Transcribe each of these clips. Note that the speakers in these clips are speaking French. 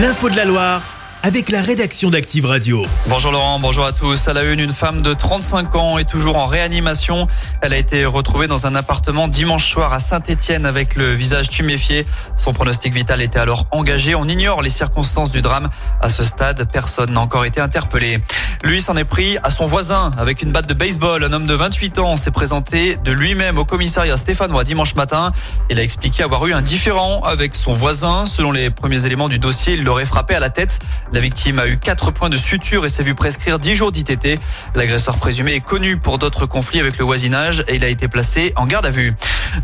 L'info de la Loire avec la rédaction d'Active Radio. Bonjour Laurent, bonjour à tous. À la une, une femme de 35 ans est toujours en réanimation. Elle a été retrouvée dans un appartement dimanche soir à Saint-Étienne avec le visage tuméfié. Son pronostic vital était alors engagé. On ignore les circonstances du drame. À ce stade, personne n'a encore été interpellé. Lui s'en est pris à son voisin avec une batte de baseball. Un homme de 28 ans s'est présenté de lui-même au commissariat stéphanois dimanche matin. Il a expliqué avoir eu un différend avec son voisin. Selon les premiers éléments du dossier, il l'aurait frappé à la tête. La victime a eu 4 points de suture et s'est vu prescrire 10 jours d'ITT. L'agresseur présumé est connu pour d'autres conflits avec le voisinage et il a été placé en garde à vue.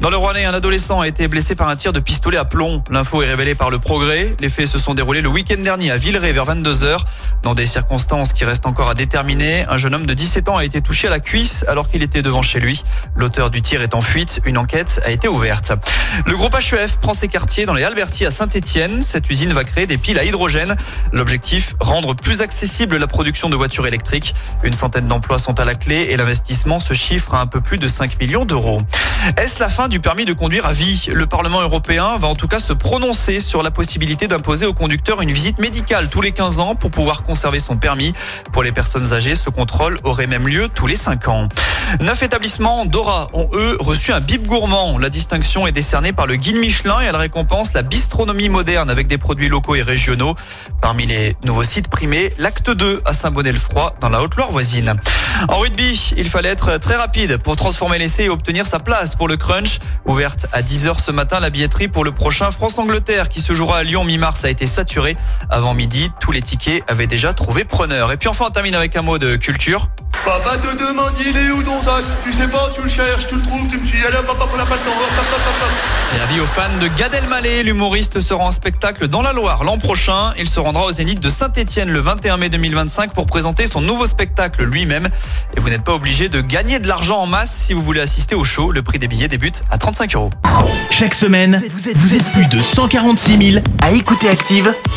Dans le Rouennais, un adolescent a été blessé par un tir de pistolet à plomb. L'info est révélée par le progrès. Les faits se sont déroulés le week-end dernier à Villeray vers 22h. Dans des circonstances qui restent encore à déterminer, un jeune homme de 17 ans a été touché à la cuisse alors qu'il était devant chez lui. L'auteur du tir est en fuite. Une enquête a été ouverte. Le groupe HEF prend ses quartiers dans les Albertis à Saint-Etienne. Cette usine va créer des piles à hydrogène. L'objectif, rendre plus accessible la production de voitures électriques. Une centaine d'emplois sont à la clé et l'investissement se chiffre à un peu plus de 5 millions d'euros. Est-ce la fin du permis de conduire à vie? Le Parlement européen va en tout cas se prononcer sur la possibilité d'imposer aux conducteurs une visite médicale tous les 15 ans pour pouvoir conserver son permis. Pour les personnes âgées, ce contrôle aurait même lieu tous les 5 ans. Neuf établissements Dora ont eux reçu un bip gourmand. La distinction est décernée par le guide Michelin et elle récompense la bistronomie moderne avec des produits locaux et régionaux. Parmi les nouveaux sites primés, l'acte 2 à Saint-Bonnet-le-Froid dans la Haute-Loire voisine. En rugby, il fallait être très rapide pour transformer l'essai et obtenir sa place pour le crunch. Ouverte à 10h ce matin, la billetterie pour le prochain France-Angleterre qui se jouera à Lyon mi-mars a été saturée. Avant midi, tous les tickets avaient déjà trouvé preneur. Et puis enfin, on termine avec un mot de culture. Papa te demande il est où ton sac? Tu sais pas, tu le cherches, tu le trouves, tu me suis allé papa la pas le temps. Hop, hop, hop, hop. Et avis aux fans de Gad Elmaleh, l'humoriste sera en spectacle dans la Loire l'an prochain. Il se rendra au Zénith de Saint-Étienne le 21 mai 2025 pour présenter son nouveau spectacle lui-même. Et vous n'êtes pas obligé de gagner de l'argent en masse si vous voulez assister au show. Le prix des billets débute à 35 euros. Chaque semaine, vous êtes plus de 146 000 à écouter Active